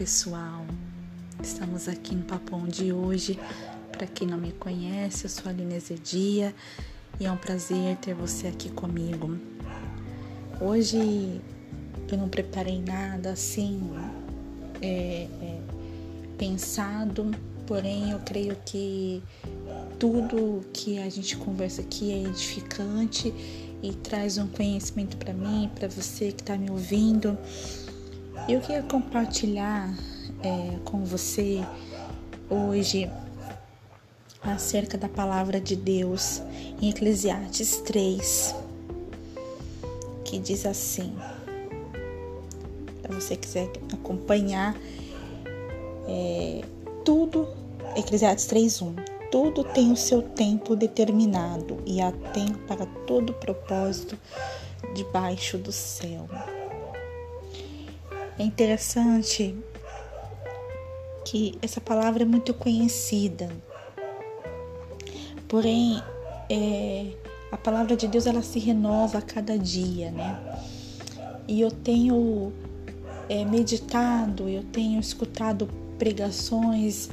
pessoal, estamos aqui no Papão de hoje. Para quem não me conhece, eu sou a Aline Zedia e é um prazer ter você aqui comigo. Hoje eu não preparei nada assim é, é, pensado, porém eu creio que tudo que a gente conversa aqui é edificante e traz um conhecimento para mim, para você que está me ouvindo. Eu queria compartilhar é, com você hoje acerca da palavra de Deus em Eclesiastes 3, que diz assim: para você quiser acompanhar é, tudo, Eclesiastes 3:1. Tudo tem o seu tempo determinado e há tempo para todo propósito debaixo do céu. É interessante que essa palavra é muito conhecida, porém é, a palavra de Deus ela se renova a cada dia, né? E eu tenho é, meditado, eu tenho escutado pregações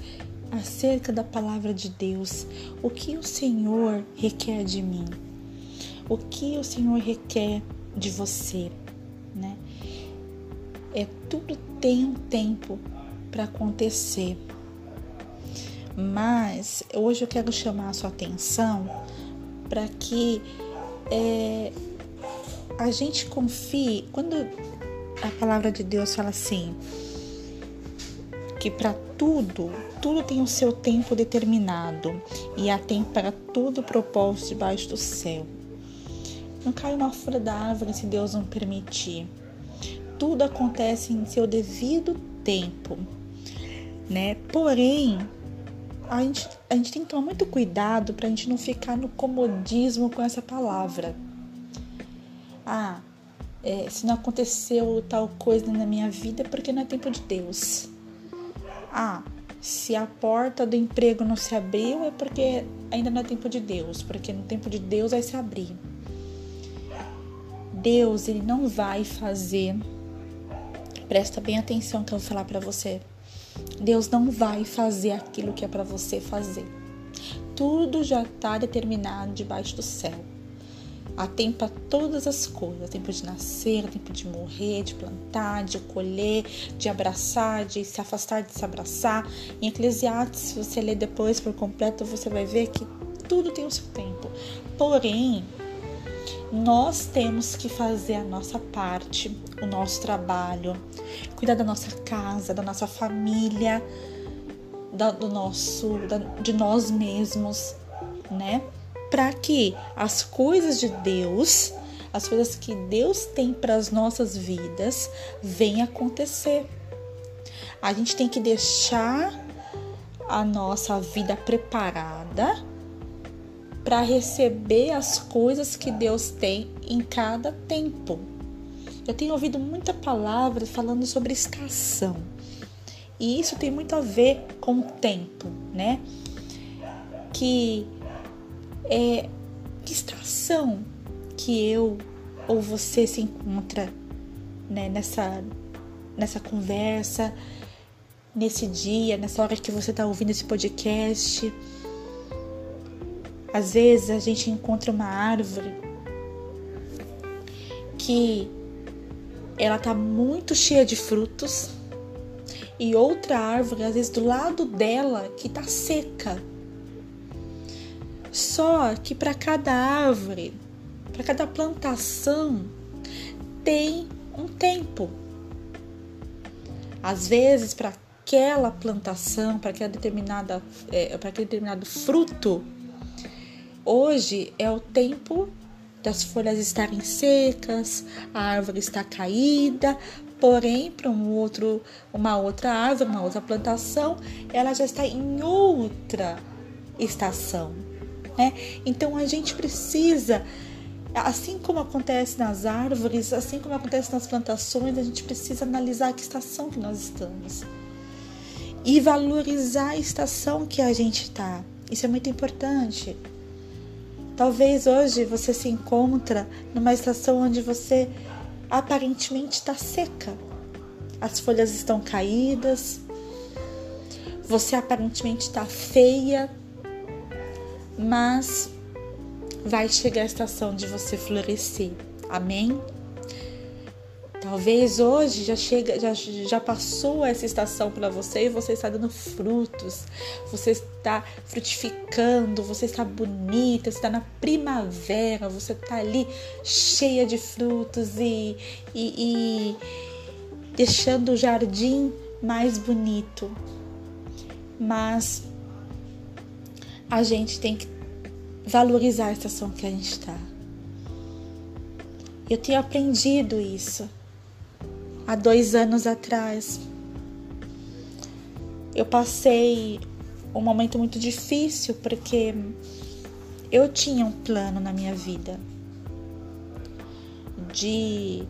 acerca da palavra de Deus, o que o Senhor requer de mim, o que o Senhor requer de você, né? Tudo tem um tempo para acontecer. Mas hoje eu quero chamar a sua atenção para que é, a gente confie quando a palavra de Deus fala assim que para tudo, tudo tem o seu tempo determinado e há tempo para todo propósito debaixo do céu. Não cai uma folha da árvore se Deus não permitir tudo acontece em seu devido tempo, né? Porém, a gente, a gente tem que tomar muito cuidado para a gente não ficar no comodismo com essa palavra. Ah, é, se não aconteceu tal coisa na minha vida é porque não é tempo de Deus. Ah, se a porta do emprego não se abriu é porque ainda não é tempo de Deus, porque no tempo de Deus vai se abrir. Deus, ele não vai fazer Presta bem atenção que eu vou falar para você. Deus não vai fazer aquilo que é para você fazer. Tudo já está determinado debaixo do céu. Há tempo para todas as coisas: tempo de nascer, tempo de morrer, de plantar, de colher, de abraçar, de se afastar, de se abraçar. Em Eclesiastes, se você ler depois por completo, você vai ver que tudo tem o seu tempo. Porém, nós temos que fazer a nossa parte, o nosso trabalho, cuidar da nossa casa, da nossa família, da, do nosso, da, de nós mesmos, né? Para que as coisas de Deus, as coisas que Deus tem para as nossas vidas, venham acontecer. A gente tem que deixar a nossa vida preparada para receber as coisas que Deus tem em cada tempo. Eu tenho ouvido muita palavra falando sobre estação. E isso tem muito a ver com o tempo, né? Que é que estação que eu ou você se encontra né, nessa nessa conversa, nesse dia, nessa hora que você está ouvindo esse podcast às vezes a gente encontra uma árvore que ela tá muito cheia de frutos e outra árvore, às vezes do lado dela, que tá seca. Só que para cada árvore, para cada plantação, tem um tempo. Às vezes, para aquela plantação, para aquela determinada, é, para aquele determinado fruto, Hoje é o tempo das folhas estarem secas, a árvore está caída, porém para um outro, uma outra árvore, uma outra plantação, ela já está em outra estação, né? Então a gente precisa, assim como acontece nas árvores, assim como acontece nas plantações, a gente precisa analisar que estação que nós estamos e valorizar a estação que a gente está. Isso é muito importante. Talvez hoje você se encontra numa estação onde você aparentemente está seca. as folhas estão caídas, você aparentemente está feia, mas vai chegar a estação de você florescer. Amém? Talvez hoje já chega, já, já passou essa estação para você e você está dando frutos, você está frutificando, você está bonita, você está na primavera, você está ali cheia de frutos e, e, e deixando o jardim mais bonito. Mas a gente tem que valorizar a estação que a gente está. Eu tenho aprendido isso há dois anos atrás. Eu passei um momento muito difícil porque eu tinha um plano na minha vida de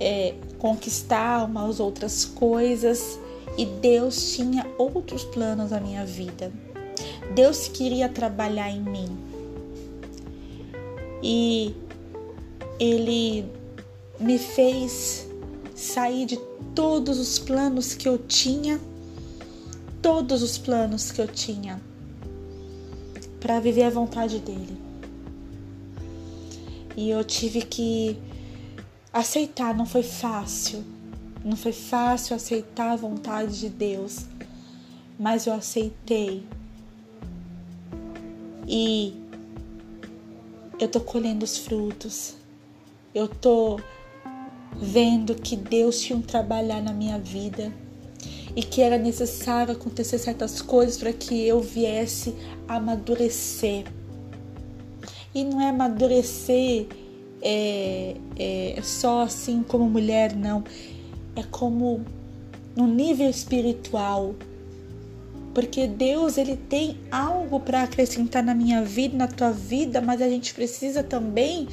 é, conquistar umas outras coisas e Deus tinha outros planos na minha vida. Deus queria trabalhar em mim e Ele me fez sair de todos os planos que eu tinha, todos os planos que eu tinha, para viver a vontade dele. E eu tive que aceitar, não foi fácil. Não foi fácil aceitar a vontade de Deus, mas eu aceitei. E eu tô colhendo os frutos. Eu tô vendo que Deus tinha um trabalhar na minha vida e que era necessário acontecer certas coisas para que eu viesse amadurecer. E não é amadurecer é, é, só assim como mulher, não. É como no nível espiritual. Porque Deus ele tem algo para acrescentar na minha vida, na tua vida, mas a gente precisa também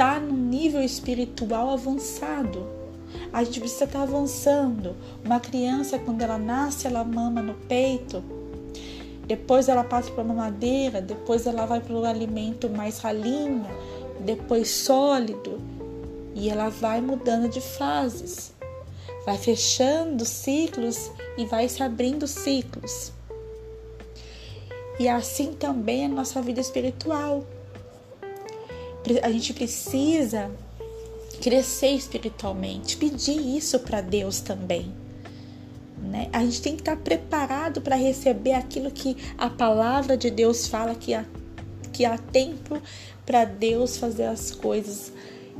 está no nível espiritual avançado. A gente precisa estar tá avançando. Uma criança, quando ela nasce, ela mama no peito. Depois ela passa para mamadeira, depois ela vai para o alimento mais ralinho, depois sólido. E ela vai mudando de fases. Vai fechando ciclos e vai se abrindo ciclos. E assim também é a nossa vida espiritual a gente precisa crescer espiritualmente, pedir isso para Deus também. Né? A gente tem que estar preparado para receber aquilo que a palavra de Deus fala que há, que há tempo para Deus fazer as coisas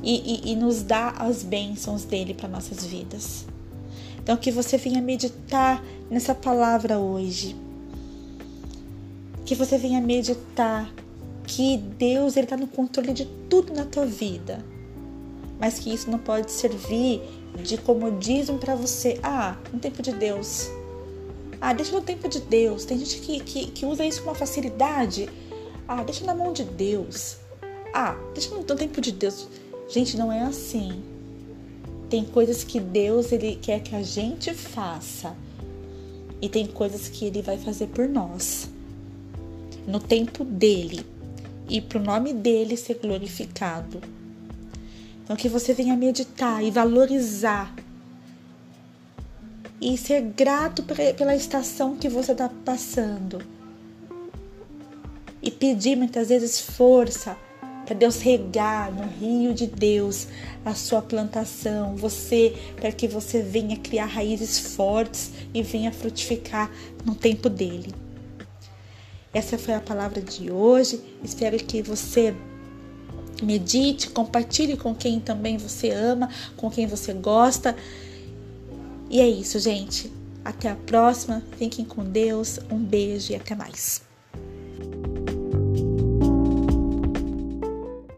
e, e, e nos dar as bênçãos dele para nossas vidas. Então, que você venha meditar nessa palavra hoje. Que você venha meditar que Deus está no controle de tudo na tua vida, mas que isso não pode servir de comodismo para você. Ah, no tempo de Deus. Ah, deixa no tempo de Deus. Tem gente que, que, que usa isso com uma facilidade. Ah, deixa na mão de Deus. Ah, deixa no tempo de Deus. Gente, não é assim. Tem coisas que Deus ele quer que a gente faça e tem coisas que ele vai fazer por nós no tempo dele e para o nome dele ser glorificado. Então, que você venha meditar e valorizar e ser grato pela estação que você está passando. E pedir muitas vezes força para Deus regar no rio de Deus a sua plantação, você, para que você venha criar raízes fortes e venha frutificar no tempo dele. Essa foi a palavra de hoje. Espero que você medite, compartilhe com quem também você ama, com quem você gosta. E é isso, gente. Até a próxima. Fiquem com Deus. Um beijo e até mais.